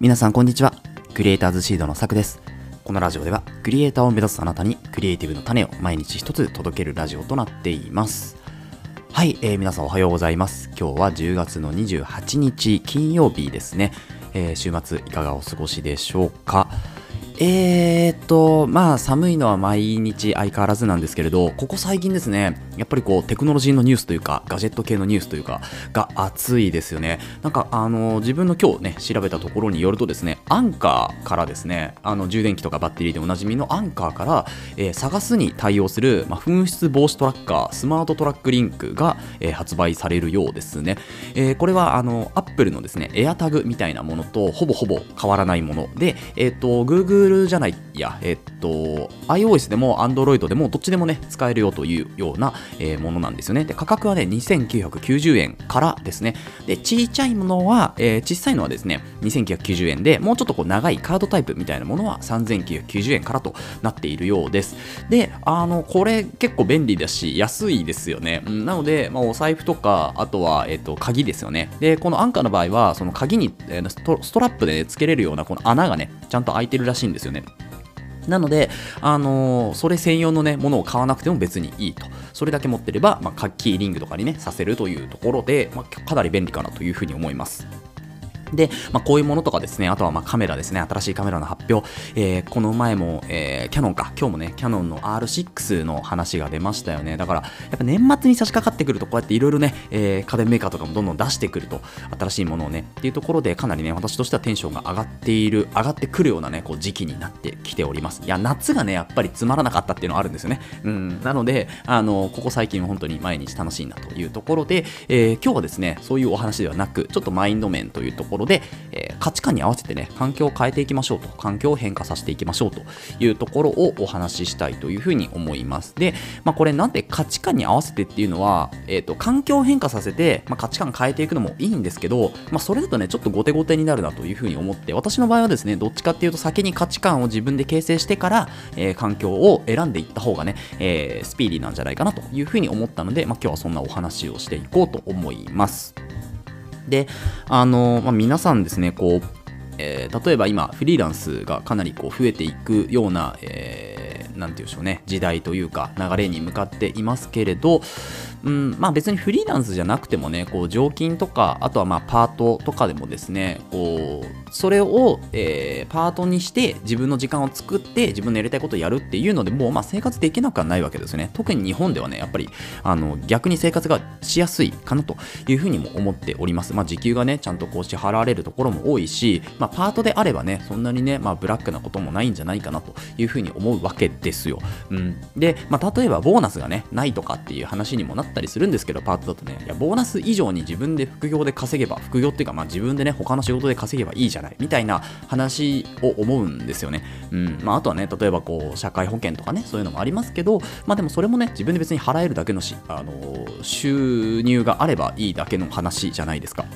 皆さんこんにちは。クリエイターズシードのさくです。このラジオではクリエイターを目指すあなたにクリエイティブの種を毎日一つ届けるラジオとなっています。はい、えー皆さんおはようございます。今日は10月の28日金曜日ですね、えー週末いかがお過ごしでしょうか。えーっと、まあ寒いのは毎日相変わらずなんですけれど、ここ最近ですね、やっぱりこうテクノロジーのニュースというか、ガジェット系のニュースというか、が熱いですよね。なんかあの、自分の今日ね、調べたところによるとですね、アンカーからですね、あの充電器とかバッテリーでおなじみのアンカーから、えー探すに対応する、まあ、紛失防止トラッカー、スマートトラックリンクが、えー発売されるようですね。えーこれはあの、アップルのですね、エアタグみたいなものとほぼほぼ変わらないもので、えっ、と、Google じゃない、いや、えっ、と、iOS でも Android でもどっちでもね、使えるよというような、えーものなんですよね。で、価格はね、2990円からですね。で、ちっちゃいものは、えー小さいのはですね、2990円で、もうちょっとこう長いカードタイプみたいなものは3990円からとなっているようです。で、あの、これ結構便利だし、安いですよね。なので、まあ、お財布とか、あとは、えっ、と、鍵ですよね。で、このアンカーの場合は、その鍵に、えーストストラップで、ね、つけれるようなこの穴がね、ちゃんと開いてるらしいんですよね。なので、あのーそれ専用のね、ものを買わなくても別にいいと。それだけ持ってれば、まあ、キーリングとかにね、させるというところで、まあ、かなり便利かなというふうに思います。で、まあ、こういうものとかですね、あとはまカメラですね、新しいカメラの発表、えーこの前も、えーキャノンか、今日もね、キャノンの R6 の話が出ましたよね。だから、やっぱ年末に差し掛かってくると、こうやっていろいろね、えー家電メーカーとかもどんどん出してくると、新しいものをね、っていうところで、かなりね、私としてはテンションが上がっている、上がってくるようなね、こう時期になってきております。いや、夏がね、やっぱりつまらなかったっていうのはあるんですよね。うん、なので、あの、ここ最近は本当に毎日楽しいなというところで、え今日はですね、そういうお話ではなく、ちょっとマインド面というところで、えー価値観に合わせてね、環境を変えていきましょうと、環境を変化させていきましょうというところをお話ししたいというふうに思います。で、まあ、これなんで価値観に合わせてっていうのは、えっ、と、環境を変化させて、まあ、価値観変えていくのもいいんですけど、まあ、それだとね、ちょっと後手後手になるなというふうに思って、私の場合はですね、どっちかっていうと先に価値観を自分で形成してから、えー環境を選んでいった方がね、えースピーディーなんじゃないかなというふうに思ったので、まあ、今日はそんなお話をしていこうと思います。で、あの、まあ、皆さんですね、こう、えー例えば今、フリーランスがかなりこう増えていくような、えーなんていうんでしょうね、時代というか、流れに向かっていますけれど、うん、まあ別にフリーランスじゃなくてもね、こう常勤とか、あとはまあパートとかでもですね、こう、それを、えーパートにして自分の時間を作って自分のやりたいことをやるっていうのでもうまあ生活できなくはないわけですね。特に日本ではね、やっぱりあの逆に生活がしやすいかなというふうにも思っております。まあ時給がね、ちゃんとこう支払われるところも多いし、まあパートであればね、そんなにね、まあブラックなこともないんじゃないかなというふうに思うわけでですよ。うん。で、まあ例えばボーナスがね、ないとかっていう話にもなったりするんですけど、パートだとね、いや、ボーナス以上に自分で副業で稼げば、副業っていうか、まあ自分でね、他の仕事で稼げばいいじゃない、みたいな話を思うんですよね。うん。まああとはね、例えばこう、社会保険とかね、そういうのもありますけど、まあでもそれもね、自分で別に払えるだけのし、あの、収入があればいいだけの話じゃないですか。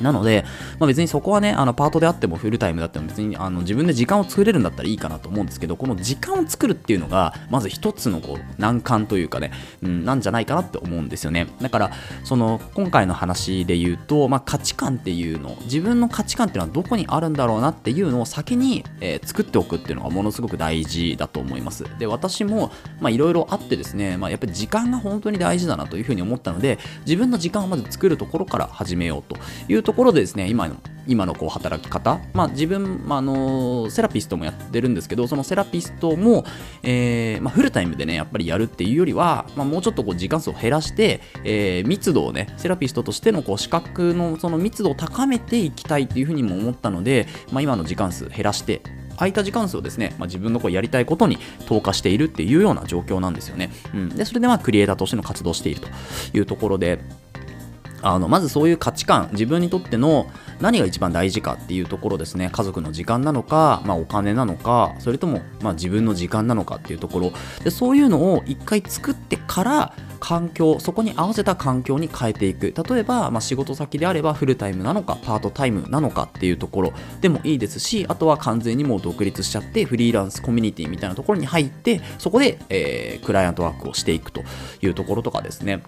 なので、まあ、別にそこはね、あのパートであってもフルタイムだっても別にあの自分で時間を作れるんだったらいいかなと思うんですけど、この時間を作るっていうのが、まず一つのこう難関というかね、うん、なんじゃないかなって思うんですよね。だから、その今回の話で言うと、まあ、価値観っていうの、自分の価値観っていうのはどこにあるんだろうなっていうのを先に、えー作っておくっていうのがものすごく大事だと思います。で、私も、いろいろあってですね、まあ、やっぱり時間が本当に大事だなというふうに思ったので、自分の時間をまず作るところから始めようというところでですね、今の今のこう働き方、まあ、自分、まあ、のセラピストもやってるんですけど、そのセラピストも、えーまあ、フルタイムでね、やっぱりやるっていうよりは、まあ、もうちょっとこう時間数を減らして、えー密度をね、セラピストとしてのこう資格のその密度を高めていきたいっていうふうにも思ったので、まあ、今の時間数減らして、空いた時間数をですね、まあ、自分のこうやりたいことに投下しているっていうような状況なんですよね。うん、で、それでまあクリエイターとしての活動しているというところで、あのまずそういう価値観自分にとっての何が一番大事かっていうところですね。家族の時間なのか、まあ、お金なのかそれとも、まあ、自分の時間なのかっていうところ。でそういうのを一回作ってから環境そこに合わせた環境に変えていく。例えば、まあ、仕事先であればフルタイムなのかパートタイムなのかっていうところ。でもいいですしあとは完全にもう独立しちゃってフリーランスコミュニティみたいなところに入ってそこで、えークライアントワークをしていくというところとかですね。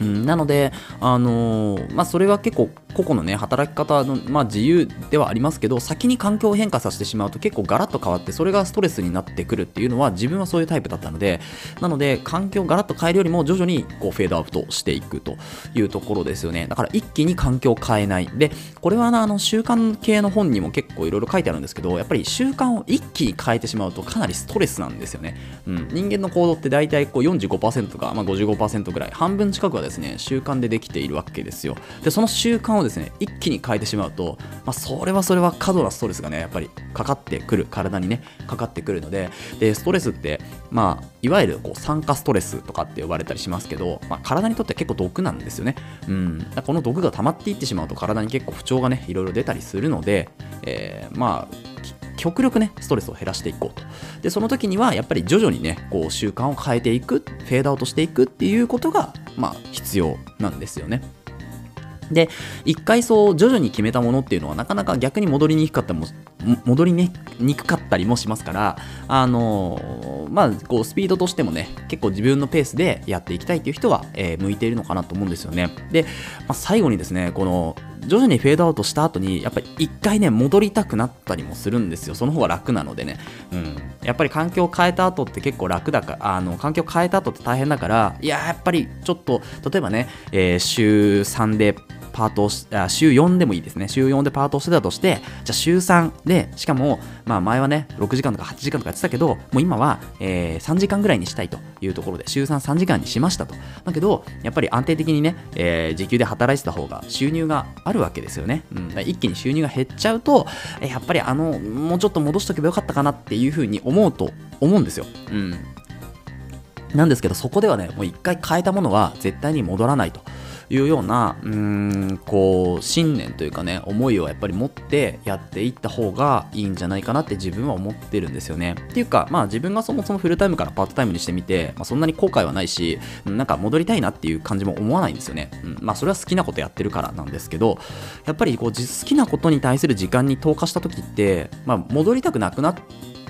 うん、なので、あのー、まあ、それは結構個々のね働き方の、まあ、自由ではありますけど先に環境を変化させてしまうと結構ガラッと変わってそれがストレスになってくるっていうのは自分はそういうタイプだったのでなので環境をガラッと変えるよりも徐々にこうフェードアウトしていくというところですよね。だから一気に環境を変えない。でこれはあの習慣系の本にも結構いろいろ書いてあるんですけどやっぱり習慣を一気に変えてしまうとかなりストレスなんですよね、うん、人間の行動って大体こう45%か、まあ、55%ぐらい半分近くはですね習慣でできているわけですよ。でその習慣をですね一気に変えてしまうと、まあ、それはそれは過度なストレスがねやっぱりかかってくる体にねかかってくるのででストレスってまあいわゆるこう酸化ストレスとかって呼ばれたりしますけど、まあ、体にとって結構毒なんですよね。うん。この毒が溜まっていってしまうと体に結構不調がねいろいろ出たりするので、えー、まあ極力ね、ストレスを減らしていこうと。で、その時には、やっぱり徐々にね、こう、習慣を変えていく、フェードアウトしていくっていうことが、まあ、必要なんですよね。で、一回そう徐々に決めたものっていうのはなかなか逆に戻りにくかったも戻りにくかったりもしますから、あのー、まあ、こうスピードとしてもね、結構自分のペースでやっていきたいっていう人は、えー、向いているのかなと思うんですよね。で、まあ、最後にですね、この徐々にフェードアウトした後にやっぱり一回ね戻りたくなったりもするんですよ。その方が楽なのでね、うん、やっぱり環境を変えた後って結構楽だからあの環境を変えた後って大変だからいややっぱりちょっと例えばね、えー、週3でパートをあ週4でもいいですね。週4でパートをしてたとしてじゃあ週3でしかもまあ前はね6時間とか8時間とかやってたけどもう今は、えー、3時間ぐらいにしたいというところで週33時間にしましたと。だけどやっぱり安定的にね、えー、時給で働いてた方が収入があるわけですよね、うん、一気に収入が減っちゃうとやっぱりあのもうちょっと戻しとけばよかったかなっていうふうに思うと思うんですよ、うん、なんですけどそこではねもう一回変えたものは絶対に戻らないと。いうようなうーんこう信念というかね思いをやっぱり持ってやっていった方がいいんじゃないかなって自分は思ってるんですよね。っていうかまあ自分がそもそもフルタイムからパートタイムにしてみて、まあ、そんなに後悔はないしなんか戻りたいなっていう感じも思わないんですよね、うん、まあそれは好きなことやってるからなんですけどやっぱりこう好きなことに対する時間に投下した時って、まあ、戻りたくなくなって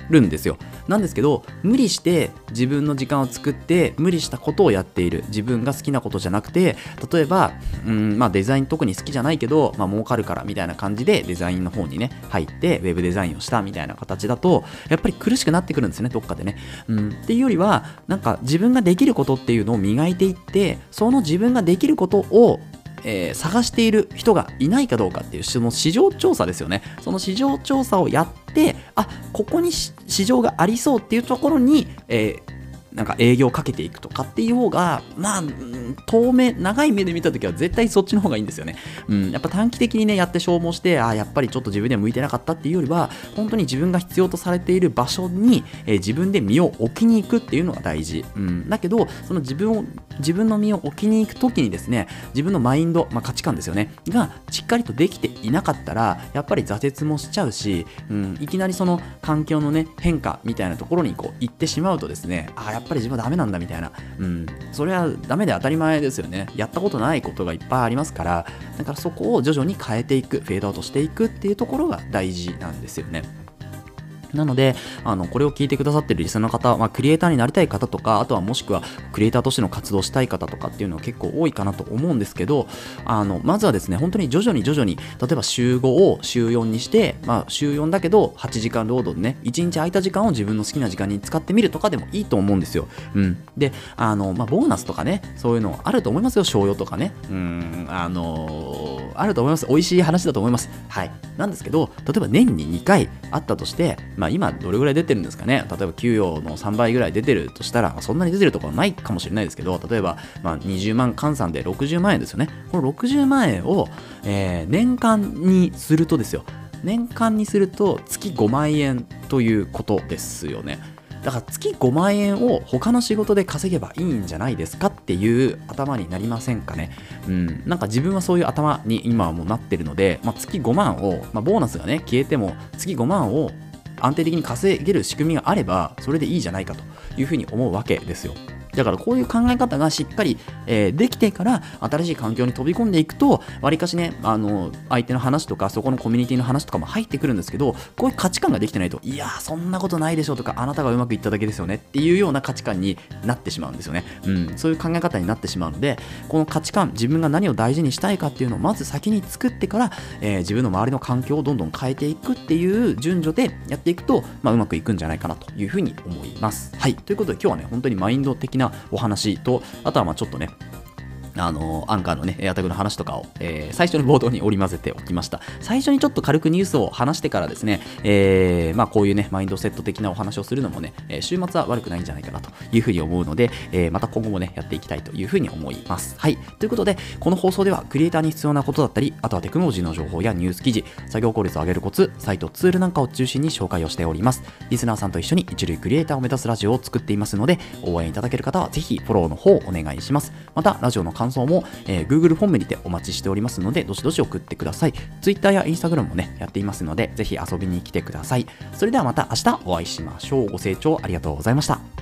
るんですよ。なんですけど無理して自分の時間を作って無理したことをやっている。自分が好きなことじゃなくて例えばうんまあデザイン特に好きじゃないけどまあ儲かるからみたいな感じでデザインの方にね入ってウェブデザインをしたみたいな形だとやっぱり苦しくなってくるんですねどっかでね。うんっていうよりはなんか自分ができることっていうのを磨いていってその自分ができることをえー、探している人がいないかどうかっていうその市場調査ですよねその市場調査をやってあここに市場がありそうっていうところに、えーなんか営業をかけていくとかっていう方が、まあ、遠目、長い目で見たときは絶対そっちの方がいいんですよね。うん、やっぱ短期的にね、やって消耗して、あ、やっぱりちょっと自分では向いてなかったっていうよりは、本当に自分が必要とされている場所に、えー、自分で身を置きに行くっていうのが大事。うん、だけど、その自分を、自分の身を置きに行くときにですね、自分のマインド、まあ、価値観ですよね、がしっかりとできていなかったら、やっぱり挫折もしちゃうし、うん、いきなりその環境のね、変化みたいなところにこう行ってしまうとですね、ああ、やっぱり自分はダメなんだみたいな、うん、それはダメで当たり前ですよね。やったことないことがいっぱいありますから、だからそこを徐々に変えていく、フェードアウトしていくっていうところが大事なんですよね。なので、あの、これを聞いてくださってるリスナーの方、まあ、クリエイターになりたい方とか、あとはもしくはクリエイターとしての活動したい方とかっていうのは結構多いかなと思うんですけど、あの、まずはですね、本当に徐々に徐々に、例えば週5を週4にして、まあ、週4だけど8時間労働でね、1日空いた時間を自分の好きな時間に使ってみるとかでもいいと思うんですよ。うん。で、あの、まあ、ボーナスとかね、そういうのあると思いますよ、賞与とかね。うん、あのー、あると思います。美味しい話だと思います。はい。なんですけど、例えば年に2回あったとして、まあ、今どれぐらい出てるんですかね例えば給与の3倍ぐらい出てるとしたら、まあ、そんなに出てるところはないかもしれないですけど例えば、まあ、20万換算で60万円ですよねこの60万円を、えー、年間にするとですよ年間にすると月5万円ということですよねだから月5万円を他の仕事で稼げばいいんじゃないですかっていう頭になりませんかね。うん。なんか自分はそういう頭に今はもうなってるので、まあ、月5万を、まあ、ボーナスがね、消えても月5万を安定的に稼げる仕組みがあればそれでいいじゃないかというふうに思うわけですよ。だからこういう考え方がしっかり、えー、できてから新しい環境に飛び込んでいくとわりかしねあの相手の話とかそこのコミュニティの話とかも入ってくるんですけどこういう価値観ができてないといやそんなことないでしょとかあなたがうまくいっただけですよねっていうような価値観になってしまうんですよね、うん、そういう考え方になってしまうのでこの価値観自分が何を大事にしたいかっていうのをまず先に作ってから、えー、自分の周りの環境をどんどん変えていくっていう順序でやっていくと、まあ、うまくいくんじゃないかなというふうに思います。はいということで今日はね本当にマインド的なお話とあとはまあちょっとねあの、アンカーのね、エアタグの話とかを、えー、最初の冒頭に織り交ぜておきました。最初にちょっと軽くニュースを話してからですね、えー、まあこういうね、マインドセット的なお話をするのもね、週末は悪くないんじゃないかなというふうに思うので、えー、また今後もね、やっていきたいというふうに思います。はい。ということで、この放送ではクリエイターに必要なことだったり、あとはテクノロジーの情報やニュース記事、作業効率を上げるコツ、サイト、ツールなんかを中心に紹介をしております。リスナーさんと一緒に一流クリエイターを目指すラジオを作っていますので、応援いただける方はぜひフォローの方をお願いします。また、ラジオの感想も、えー Google フォームにてお待ちしておりますので、どしどし送ってください。Twitter や Instagram もね、やっていますので、ぜひ遊びに来てください。それではまた明日お会いしましょう。ご清聴ありがとうございました。